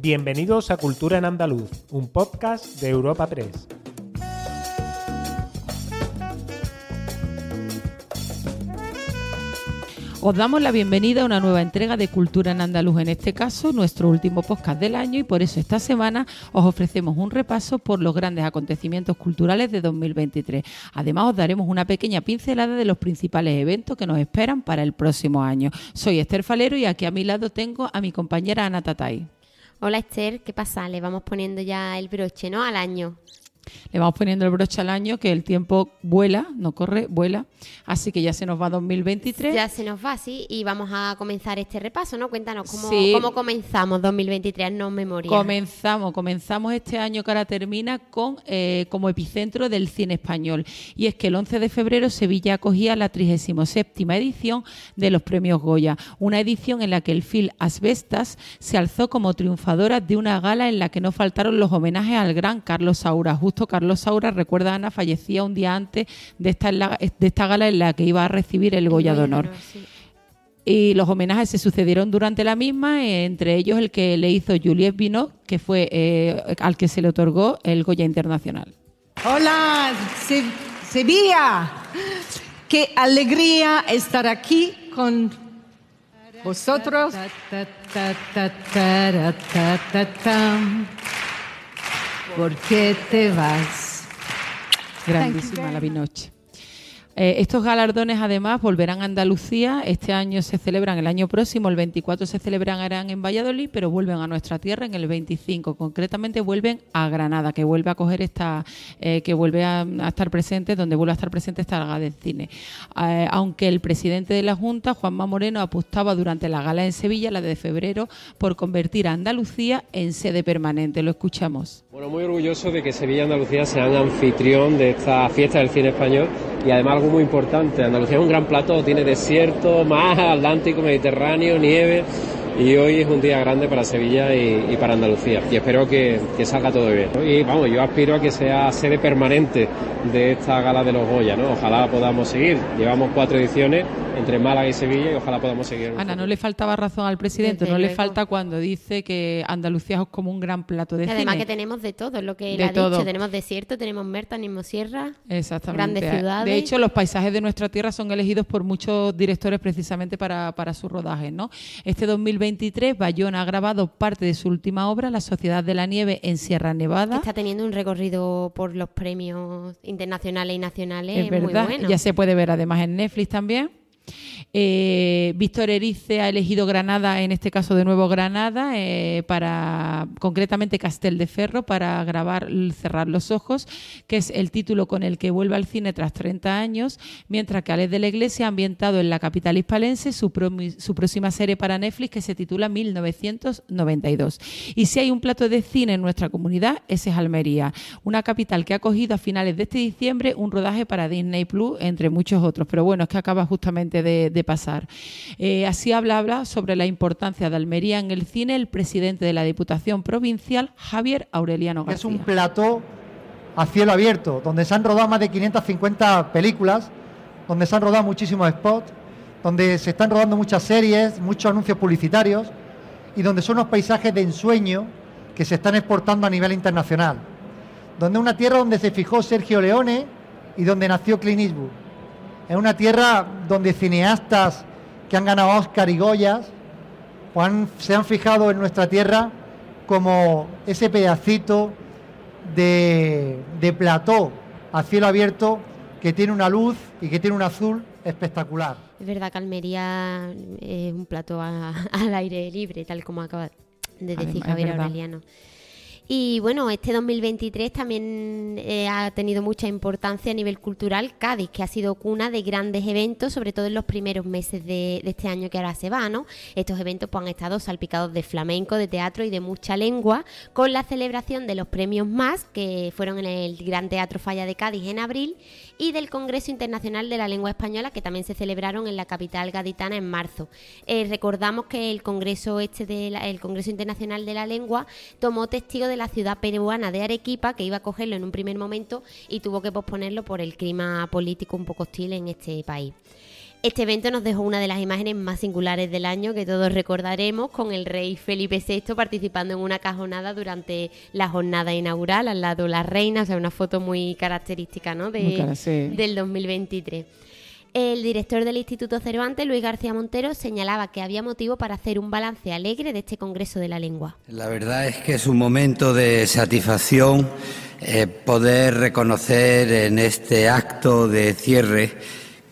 Bienvenidos a Cultura en Andaluz, un podcast de Europa Press. Os damos la bienvenida a una nueva entrega de Cultura en Andaluz, en este caso nuestro último podcast del año y por eso esta semana os ofrecemos un repaso por los grandes acontecimientos culturales de 2023. Además os daremos una pequeña pincelada de los principales eventos que nos esperan para el próximo año. Soy Esther Falero y aquí a mi lado tengo a mi compañera Ana Tatay. Hola Esther, ¿qué pasa? Le vamos poniendo ya el broche, ¿no? Al año le vamos poniendo el broche al año, que el tiempo vuela, no corre, vuela. Así que ya se nos va 2023. Ya se nos va, sí, y vamos a comenzar este repaso, ¿no? Cuéntanos cómo, comenzamos 2023, no memoria. Comenzamos, comenzamos este año que ahora termina con eh, como epicentro del cine español. Y es que el 11 de febrero Sevilla acogía la 37 edición de los premios Goya, una edición en la que el film Asbestas se alzó como triunfadora de una gala en la que no faltaron los homenajes al gran Carlos Saura, justo Carlos Saura, recuerda Ana, fallecía un día antes de esta, de esta gala en la que iba a recibir el Goya de Honor. Y los homenajes se sucedieron durante la misma, entre ellos el que le hizo Juliette Binot, que fue eh, al que se le otorgó el Goya Internacional. Hola, Sevilla. Qué alegría estar aquí con vosotros. ¿Por qué te vas? Grandísima la Binoche. Eh, estos galardones además volverán a Andalucía. Este año se celebran, el año próximo, el 24 se celebran en Valladolid, pero vuelven a nuestra tierra en el 25. Concretamente vuelven a Granada, que vuelve a coger esta, eh, que vuelve a, estar presente, donde vuelve a estar presente esta gala de cine. Eh, aunque el presidente de la Junta, Juanma Moreno, apostaba durante la gala en Sevilla, la de febrero, por convertir a Andalucía en sede permanente. Lo escuchamos. Bueno, muy orgulloso de que Sevilla y Andalucía sean anfitrión de esta fiesta del cine español y además muy importante, Andalucía es un gran plato, tiene desierto, mar, Atlántico, Mediterráneo, nieve y hoy es un día grande para Sevilla y, para Andalucía y espero que, salga todo bien. Y vamos, yo aspiro a que sea sede permanente de esta gala de los Goya, ¿no? Ojalá podamos seguir. Llevamos cuatro ediciones entre Málaga y Sevilla y ojalá podamos seguir. Ana, no le faltaba razón al presidente, no le falta cuando dice que Andalucía es como un gran plato de y Además que tenemos de todo, lo que él ha dicho, tenemos desierto, tenemos Merta, tenemos sierra, grandes ciudades. De hecho, los paisajes de nuestra tierra son elegidos por muchos directores precisamente para, para su rodaje, ¿no? Este 2023 Bayón ha grabado parte de su última obra, La Sociedad de la Nieve en Sierra Nevada. está teniendo un recorrido por los premios internacionales y nacionales es verdad, muy bueno. Ya se puede ver además en Netflix también. Eh, Víctor Erice ha elegido Granada, en este caso de nuevo Granada, eh, para concretamente Castel de Ferro, para grabar Cerrar los Ojos, que es el título con el que vuelve al cine tras 30 años, mientras que Alex de la Iglesia ha ambientado en la capital hispalense su, próxima serie para Netflix que se titula 1992. Y si hay un plato de cine en nuestra comunidad, ese es Almería, una capital que ha acogido a finales de este diciembre un rodaje para Disney Plus, entre muchos otros. Pero bueno, es que acaba justamente de pasar. Eh, así habla, habla sobre la importancia de Almería en el cine el presidente de la Diputación Provincial, Javier Aureliano García. Es un plató a cielo abierto, donde se han rodado más de 550 películas, donde se han rodado muchísimos spots, donde se están rodando muchas series, muchos anuncios publicitarios y donde son unos paisajes de ensueño que se están exportando a nivel internacional. Donde es una tierra donde se fijó Sergio Leone y donde nació Clint Eastwood es una tierra donde cineastas que han ganado Oscar y Goyas pues se han fijado en nuestra tierra como ese pedacito de, de plató a cielo abierto que tiene una luz y que tiene un azul espectacular. Es verdad que Almería es un plató al aire libre, tal como acaba de decir Javier Aureliano. Y bueno, este 2023 también eh, ha tenido mucha importancia a nivel cultural Cádiz, que ha sido cuna de grandes eventos, sobre todo en los primeros meses de, este año que ahora se va, ¿no? Estos eventos pues, han estado salpicados de flamenco, de teatro y de mucha lengua, con la celebración de los premios más, que fueron en el Gran Teatro Falla de Cádiz en abril, y del Congreso Internacional de la Lengua Española, que también se celebraron en la capital gaditana en marzo. Eh, recordamos que el Congreso este de el Congreso Internacional de la Lengua tomó testigo de la ciudad peruana de Arequipa, que iba a cogerlo en un primer momento y tuvo que posponerlo por el clima político un poco hostil en este país. Este evento nos dejó una de las imágenes más singulares del año que todos recordaremos, con el rey Felipe VI participando en una cajonada durante la jornada inaugural, al lado de la reina, o sea, una foto muy característica ¿no? de, del 2023. El director del Instituto Cervantes, Luis García Montero, señalaba que había motivo para hacer un balance alegre de este Congreso de la Lengua. La verdad es que es un momento de satisfacción eh, poder reconocer en este acto de cierre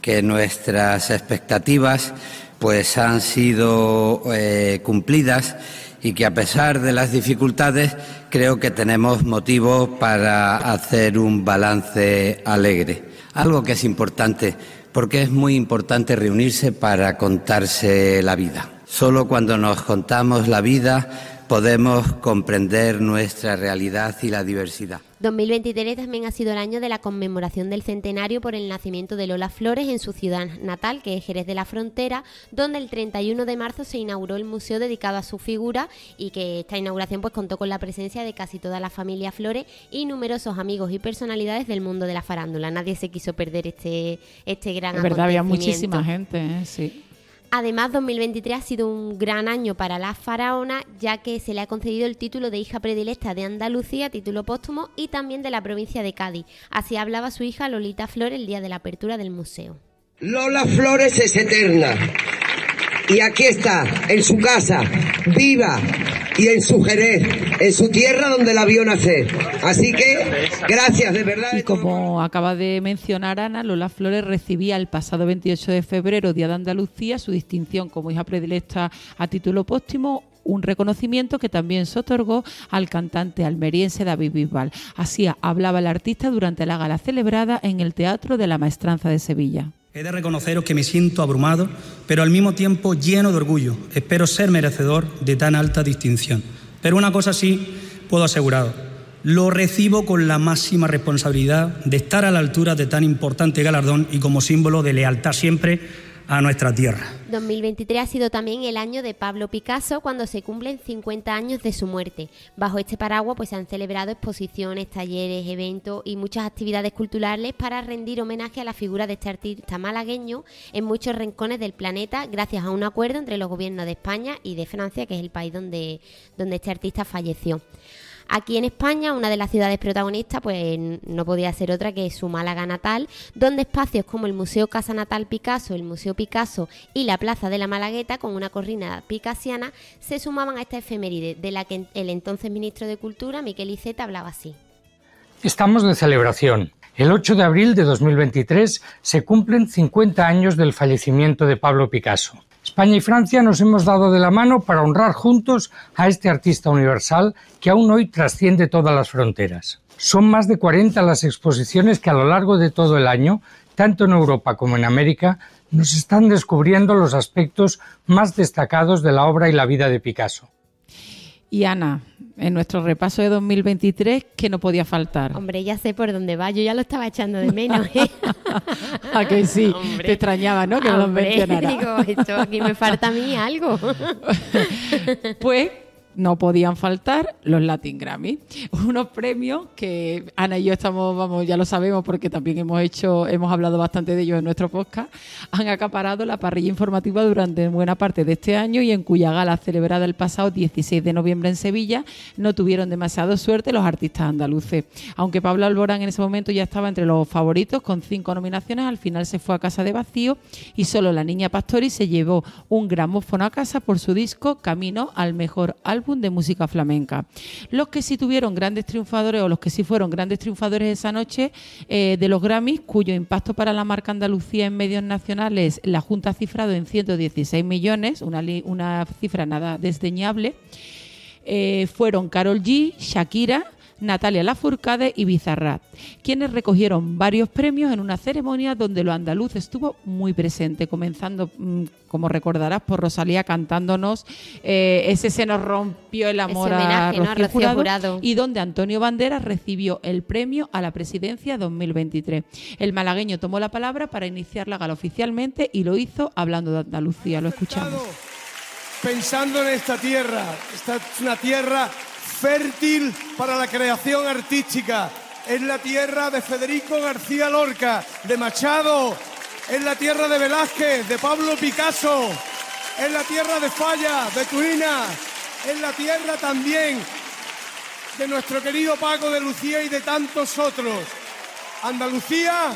que nuestras expectativas pues han sido eh, cumplidas y que a pesar de las dificultades creo que tenemos motivos para hacer un balance alegre. Algo que es importante, porque es muy importante reunirse para contarse la vida. Solo cuando nos contamos la vida podemos comprender nuestra realidad y la diversidad. 2023 también ha sido el año de la conmemoración del centenario por el nacimiento de Lola Flores en su ciudad natal, que es Jerez de la Frontera, donde el 31 de marzo se inauguró el museo dedicado a su figura y que esta inauguración pues contó con la presencia de casi toda la familia Flores y numerosos amigos y personalidades del mundo de la farándula. Nadie se quiso perder este, este gran Es verdad, había muchísima gente, ¿eh? sí. Además, 2023 ha sido un gran año para la faraona, ya que se le ha concedido el título de hija predilecta de Andalucía, título póstumo, y también de la provincia de Cádiz. Así hablaba su hija Lolita Flores el día de la apertura del museo. Lola Flores es eterna. Y aquí está, en su casa, viva, y en su Jerez, en su tierra donde la vio nacer. Así que, gracias de verdad. Y como acaba de mencionar Ana, Lola Flores recibía el pasado 28 de febrero, Día de Andalucía, su distinción como hija predilecta a título póstumo un reconocimiento que también se otorgó al cantante almeriense David Bisbal. Así hablaba el artista durante la gala celebrada en el Teatro de la Maestranza de Sevilla. He de reconoceros que me siento abrumado, pero al mismo tiempo lleno de orgullo. Espero ser merecedor de tan alta distinción. Pero una cosa sí puedo asegurar, lo recibo con la máxima responsabilidad de estar a la altura de tan importante galardón y como símbolo de lealtad siempre a nuestra tierra. 2023 ha sido también el año de Pablo Picasso cuando se cumplen 50 años de su muerte. Bajo este paraguas pues se han celebrado exposiciones, talleres, eventos y muchas actividades culturales para rendir homenaje a la figura de este artista malagueño en muchos rincones del planeta gracias a un acuerdo entre los gobiernos de España y de Francia, que es el país donde, donde este artista falleció. Aquí en España, una de las ciudades protagonistas, pues no podía ser otra que su Málaga natal, donde espacios como el Museo Casa Natal Picasso, el Museo Picasso y la Plaza de la Malagueta, con una corrina picasiana, se sumaban a esta efeméride, de la que el entonces ministro de Cultura, Miquel Iceta, hablaba así. Estamos de celebración. El 8 de abril de 2023 se cumplen 50 años del fallecimiento de Pablo Picasso. España y Francia nos hemos dado de la mano para honrar juntos a este artista universal que aún hoy trasciende todas las fronteras. Son más de 40 las exposiciones que a lo largo de todo el año, tanto en Europa como en América, nos están descubriendo los aspectos más destacados de la obra y la vida de Picasso. Y Ana, en nuestro repaso de 2023, ¿qué no podía faltar? Hombre, ya sé por dónde va, yo ya lo estaba echando de menos. ¿eh? ¿A que sí? Te extrañaba, ¿no? Que lo mencionara. Digo, esto aquí me falta a mí algo. pues no podían faltar los Latin Grammy, unos premios que Ana y yo estamos, vamos, ya lo sabemos porque también hemos hecho, hemos hablado bastante de ellos en nuestro podcast, han acaparado la parrilla informativa durante buena parte de este año y en cuya gala celebrada el pasado 16 de noviembre en Sevilla no tuvieron demasiado suerte los artistas andaluces. Aunque Pablo Alborán en ese momento ya estaba entre los favoritos con cinco nominaciones, al final se fue a casa de vacío y solo la niña Pastori se llevó un gramófono a casa por su disco Camino al mejor álbum de música flamenca. Los que sí tuvieron grandes triunfadores o los que sí fueron grandes triunfadores esa noche eh, de los Grammys, cuyo impacto para la marca Andalucía en medios nacionales la Junta ha cifrado en 116 millones, una, cifra nada desdeñable, eh, fueron Carol G, Shakira, Natalia Lafourcade y Bizarrat, quienes recogieron varios premios en una ceremonia donde lo andaluz estuvo muy presente, comenzando, mm, como recordarás, por Rosalía cantándonos eh, ese se nos rompió el amor a, Rocío, Jurado, y donde Antonio Banderas recibió el premio a la presidencia 2023. El malagueño tomó la palabra para iniciar la gala oficialmente y lo hizo hablando de Andalucía. Lo escuchamos. Pensando en esta tierra, esta es una tierra fértil para la creación artística. Es la tierra de Federico García Lorca, de Machado, es la tierra de Velázquez, de Pablo Picasso, es la tierra de Falla, de Turina, es la tierra también de nuestro querido Paco de Lucía y de tantos otros. Andalucía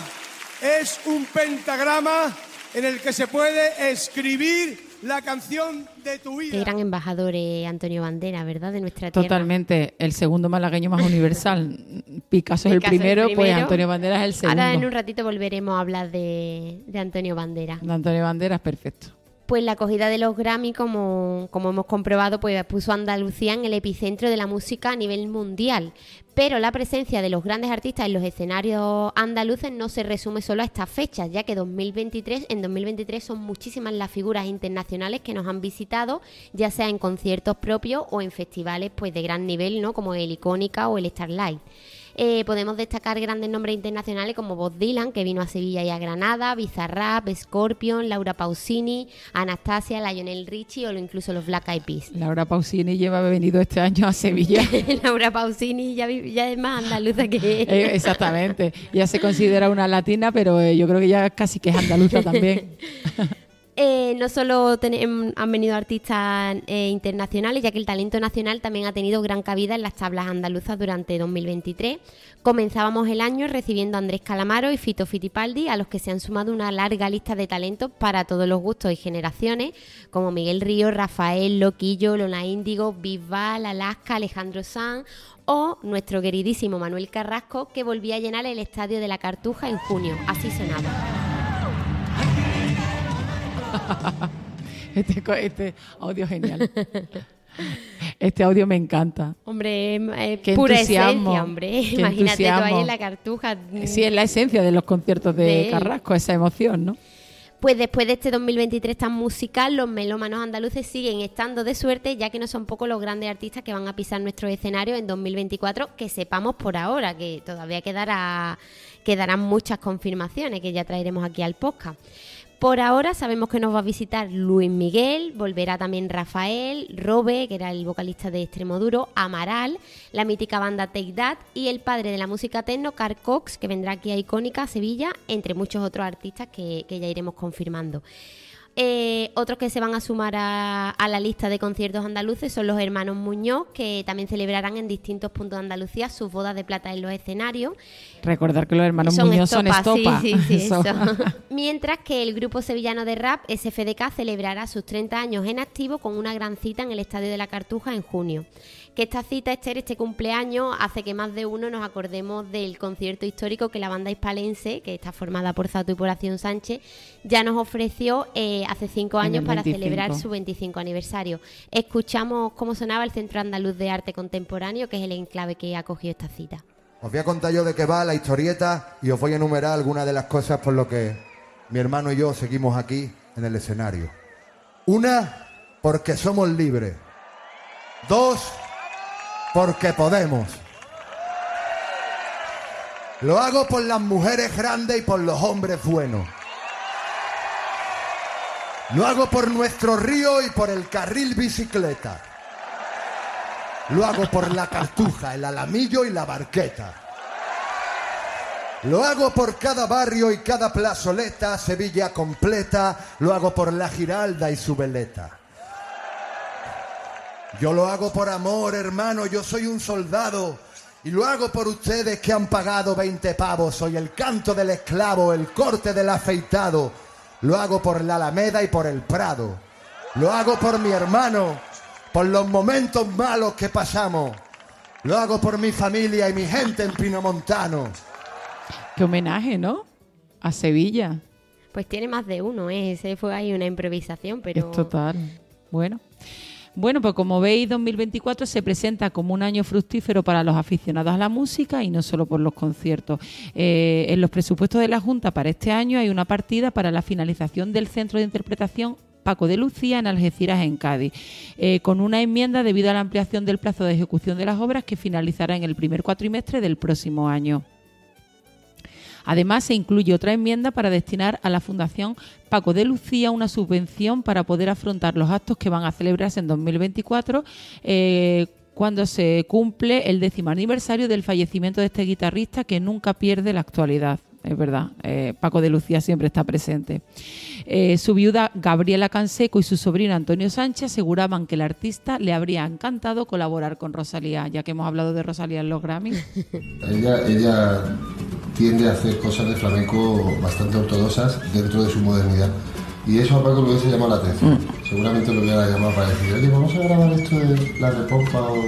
es un pentagrama en el que se puede escribir la canción de tu vida. Qué gran embajador Antonio Bandera, ¿verdad? De nuestra tierra. Totalmente. El segundo malagueño más universal. Picasso es el primero, pues Antonio Bandera es el segundo. Ahora en un ratito volveremos a hablar de, de Antonio Bandera. De Antonio Bandera es perfecto pues la acogida de los Grammy, como, como hemos comprobado, pues puso a Andalucía en el epicentro de la música a nivel mundial. Pero la presencia de los grandes artistas en los escenarios andaluces no se resume solo a estas fechas, ya que 2023, en 2023 son muchísimas las figuras internacionales que nos han visitado, ya sea en conciertos propios o en festivales pues de gran nivel, ¿no? como el Icónica o el Starlight. Eh, podemos destacar grandes nombres internacionales como Bob Dylan, que vino a Sevilla y a Granada, Bizarrap, Scorpion, Laura Pausini, Anastasia, Lionel Richie o incluso los Black Eyed Peas. Laura Pausini lleva venido este año a Sevilla. Laura Pausini ya, ya, es más andaluza que eh, exactamente. Ya se considera una latina, pero eh, yo creo que ya casi que es andaluza también. Eh, no solo em, han venido artistas eh, internacionales, ya que el talento nacional también ha tenido gran cabida en las tablas andaluzas durante 2023. Comenzábamos el año recibiendo a Andrés Calamaro y Fito Fitipaldi, a los que se han sumado una larga lista de talentos para todos los gustos y generaciones, como Miguel Río, Rafael, Loquillo, Lona Índigo, Bisbal, Alaska, Alejandro Sanz o nuestro queridísimo Manuel Carrasco, que volvía a llenar el estadio de la Cartuja en junio. Así sonaba. este, este audio genial. Este audio me encanta. Hombre, es pura esencia, hombre. Imagínate tú ahí en la cartuja. Sí, es la esencia de los conciertos de, Carrasco, esa emoción, ¿no? Pues después de este 2023 tan musical, los melómanos andaluces siguen estando de suerte, ya que no son pocos los grandes artistas que van a pisar nuestro escenario en 2024, que sepamos por ahora, que todavía quedará, quedarán muchas confirmaciones que ya traeremos aquí al podcast. Por ahora sabemos que nos va a visitar Luis Miguel, volverá también Rafael, Robe, que era el vocalista de Extremoduro, Amaral, la mítica banda Take That y el padre de la música techno, Carl Cox, que vendrá aquí a Icónica, Sevilla, entre muchos otros artistas que, que ya iremos confirmando. Eh, otros que se van a sumar a, la lista de conciertos andaluces son los hermanos Muñoz, que también celebrarán en distintos puntos de Andalucía sus bodas de plata en los escenarios. Recordar que los hermanos Muñoz son estopa. Sí, sí, sí, Mientras que el grupo sevillano de rap, SFDK, celebrará sus 30 años en activo con una gran cita en el Estadio de la Cartuja en junio que esta cita, Esther, este cumpleaños, hace que más de uno nos acordemos del concierto histórico que la banda hispalense, que está formada por Zato y por Acción Sánchez, ya nos ofreció eh, hace cinco años para celebrar su 25 aniversario. Escuchamos cómo sonaba el Centro Andaluz de Arte Contemporáneo, que es el enclave que acogió esta cita. Os voy a contar yo de qué va la historieta y os voy a enumerar algunas de las cosas por lo que mi hermano y yo seguimos aquí en el escenario. Una, porque somos libres. Dos, porque podemos. Lo hago por las mujeres grandes y por los hombres buenos. Lo hago por nuestro río y por el carril bicicleta. Lo hago por la cartuja, el alamillo y la barqueta. Lo hago por cada barrio y cada plazoleta, Sevilla completa. Lo hago por la Giralda y su veleta. Yo lo hago por amor, hermano, yo soy un soldado. Y lo hago por ustedes que han pagado 20 pavos. Soy el canto del esclavo, el corte del afeitado. Lo hago por la Alameda y por el Prado. Lo hago por mi hermano, por los momentos malos que pasamos. Lo hago por mi familia y mi gente en Pinomontano. Qué homenaje, ¿no? A Sevilla. Pues tiene más de uno, ¿eh? Ese fue ahí una improvisación, pero... Es total. Bueno. Bueno, pues como veis, 2024 se presenta como un año fructífero para los aficionados a la música y no solo por los conciertos. Eh, en los presupuestos de la Junta para este año hay una partida para la finalización del centro de interpretación Paco de Lucía en Algeciras, en Cádiz, eh, con una enmienda debido a la ampliación del plazo de ejecución de las obras que finalizará en el primer cuatrimestre del próximo año. Además, se incluye otra enmienda para destinar a la Fundación Paco de Lucía una subvención para poder afrontar los actos que van a celebrarse en 2024. Eh, cuando se cumple el décimo aniversario del fallecimiento de este guitarrista que nunca pierde la actualidad. es verdad. Eh, Paco de Lucía siempre está presente. Eh, su viuda Gabriela Canseco y su sobrino Antonio Sánchez aseguraban que el artista le habría encantado colaborar con Rosalía, ya que hemos hablado de Rosalía en los Grammy. ella, ella tiende a hacer cosas de flamenco bastante ortodoxas dentro de su modernidad. Y eso a Paco le hubiese llamado la atención. Mm. Seguramente lo hubiera llamado para decir, oye, vamos a grabar esto de la repompa o...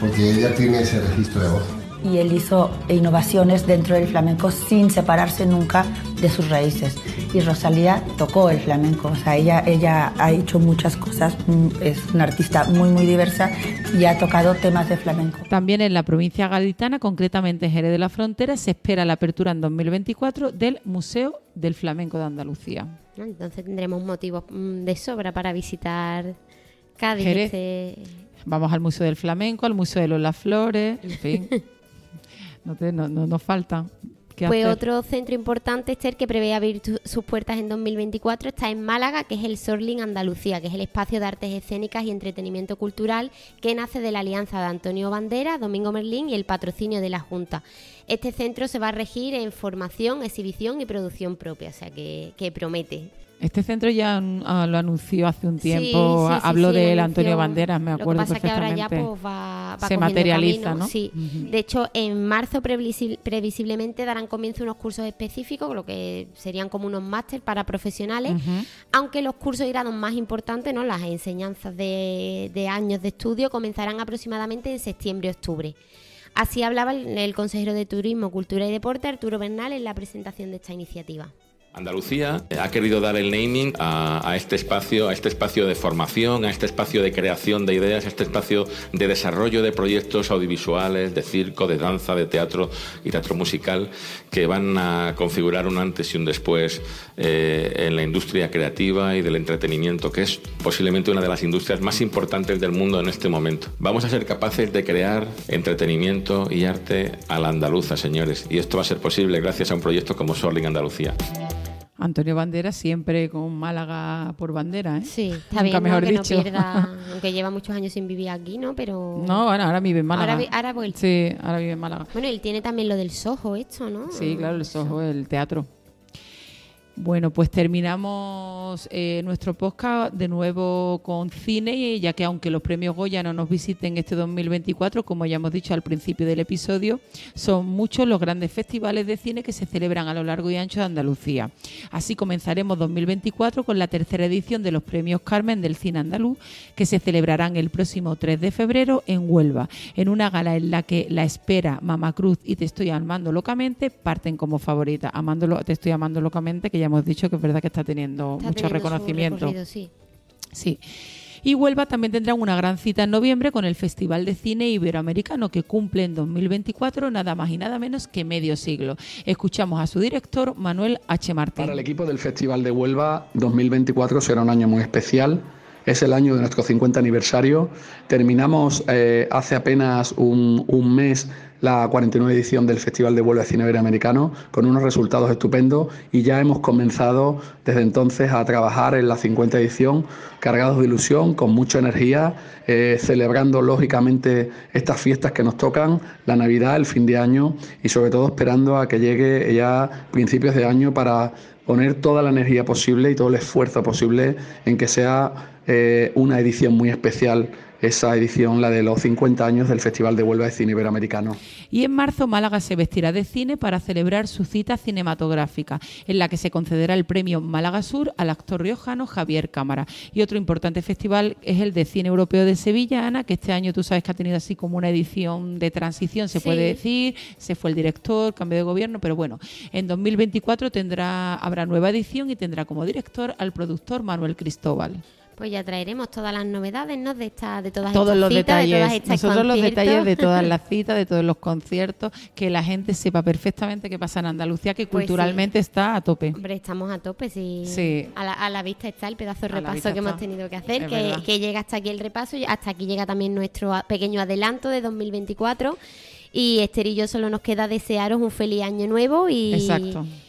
Porque ella tiene ese registro de voz y él hizo innovaciones dentro del flamenco sin separarse nunca de sus raíces. Y Rosalía tocó el flamenco, o sea, ella, ella ha hecho muchas cosas, mm, es una artista muy, muy diversa y ha tocado temas de flamenco. También en la provincia gaditana, concretamente en Jerez de la Frontera, se espera la apertura en 2024 del Museo del Flamenco de Andalucía. Entonces tendremos motivos mm, de sobra para visitar Cádiz. Este Vamos al Museo del Flamenco, al Museo de los Flores, en fin. no, te, no, nos falta. Pues otro centro importante, Esther, que prevé abrir sus puertas en 2024 está en Málaga, que es el Sorling Andalucía, que es el espacio de artes escénicas y entretenimiento cultural que nace de la alianza de Antonio Bandera, Domingo Merlín y el patrocinio de la Junta. Este centro se va a regir en formación, exhibición y producción propia, o sea que, que promete. Este centro ya ah, lo anunció hace un tiempo, habló del Antonio Banderas, me acuerdo Lo que pasa que ahora ya pues, va, Se materializa, ¿no? Sí. De hecho, en marzo previsiblemente darán comienzo unos cursos específicos, lo que serían como unos máster para profesionales, aunque los cursos y grados más importantes, ¿no? las enseñanzas de, de años de estudio, comenzarán aproximadamente en septiembre-octubre. Así hablaba el consejero de Turismo, Cultura y Deporte, Arturo Bernal, en la presentación de esta iniciativa. Andalucía ha querido dar el naming a, este espacio, a este espacio de formación, a este espacio de creación de ideas, a este espacio de desarrollo de proyectos audiovisuales, de circo, de danza, de teatro y teatro musical que van a configurar un antes y un después eh, en la industria creativa y del entretenimiento, que es posiblemente una de las industrias más importantes del mundo en este momento. Vamos a ser capaces de crear entretenimiento y arte a la andaluza, señores, y esto va a ser posible gracias a un proyecto como Sorling Andalucía. Antonio Bandera siempre con Málaga por bandera, ¿eh? Sí, está bien, mejor dicho. aunque lleva muchos años sin vivir aquí, ¿no? Pero... No, bueno, ahora vive en Málaga. Ahora, ahora vuelve. Sí, ahora vive en Málaga. Bueno, él tiene también lo del Soho esto, ¿no? Sí, claro, el Soho, el teatro. Bueno, pues terminamos eh, nuestro podcast de nuevo con cine, ya que aunque los premios Goya no nos visiten este 2024, como ya hemos dicho al principio del episodio, son muchos los grandes festivales de cine que se celebran a lo largo y ancho de Andalucía. Así comenzaremos 2024 con la tercera edición de los premios Carmen del cine andaluz, que se celebrarán el próximo 3 de febrero en Huelva, en una gala en la que La Espera, Mama Cruz y Te Estoy Amando Locamente parten como favorita. Amándolo, te Estoy Amando Locamente, que hemos dicho que es verdad que está teniendo mucho reconocimiento. Sí. sí. Y Huelva también tendrá una gran cita en noviembre con el Festival de Cine Iberoamericano que cumple en 2024 nada más y nada menos que medio siglo. Escuchamos a su director Manuel H. Martín. Para el equipo del Festival de Huelva 2024 será un año muy especial. Es el año de nuestro 50 aniversario. Terminamos eh, hace apenas un, mes la 49 edición del Festival de Vuelo de Cine Iberoamericano con unos resultados estupendos y ya hemos comenzado desde entonces a trabajar en la 50 edición cargados de ilusión, con mucha energía, eh, celebrando lógicamente estas fiestas que nos tocan, la Navidad, el fin de año y sobre todo esperando a que llegue ya principios de año para poner toda la energía posible y todo el esfuerzo posible en que sea eh, una edición muy especial esa edición, la de los 50 años del Festival de Huelva de Cine Iberoamericano. Y en marzo Málaga se vestirá de cine para celebrar su cita cinematográfica, en la que se concederá el premio Málaga Sur al actor riojano Javier Cámara. Y otro importante festival es el de Cine Europeo de Sevilla, Ana, que este año tú sabes que ha tenido así como una edición de transición, se puede decir, se fue el director, cambio de gobierno, pero bueno, en 2024 tendrá, habrá nueva edición y tendrá como director al productor Manuel Cristóbal. Pues ya traeremos todas las novedades, ¿no? De esta, de todas todos los detalles, nosotros los detalles de todas las citas, de todos los conciertos, que la gente sepa perfectamente qué pasa en Andalucía, que pues culturalmente está a tope. Hombre, estamos a tope, sí. A, la, vista está el pedazo de repaso que hemos tenido que hacer, que, que, llega hasta aquí el repaso, y hasta aquí llega también nuestro pequeño adelanto de 2024. Y Esther y yo solo nos queda desearos un feliz año nuevo y,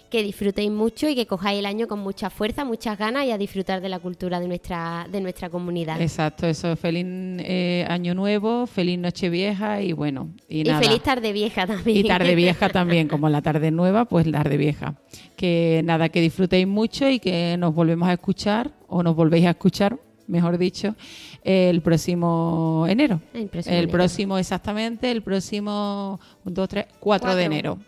que disfrutéis mucho y que cojáis el año con mucha fuerza, muchas ganas y a disfrutar de la cultura de nuestra, de nuestra comunidad. Exacto, eso, feliz eh, año nuevo, feliz noche vieja y bueno. Y, feliz tarde vieja también. Y tarde vieja también, como la tarde nueva, pues tarde vieja. Que nada, que disfrutéis mucho y que nos volvemos a escuchar o nos volvéis a escuchar mejor dicho, el próximo enero. El próximo, exactamente, el próximo 2, 3, 4 de enero.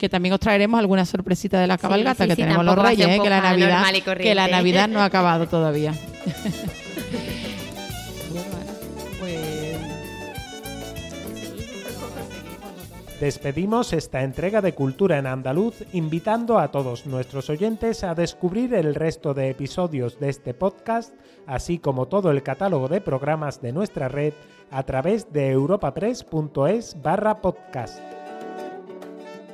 Que también os traeremos alguna sorpresita de la cabalgata que tenemos los reyes, ¿eh? que la Navidad, que la Navidad no ha acabado todavía. Despedimos esta entrega de Cultura en Andaluz invitando a todos nuestros oyentes a descubrir el resto de episodios de este podcast, así como todo el catálogo de programas de nuestra red a través de europapress.es barra podcast.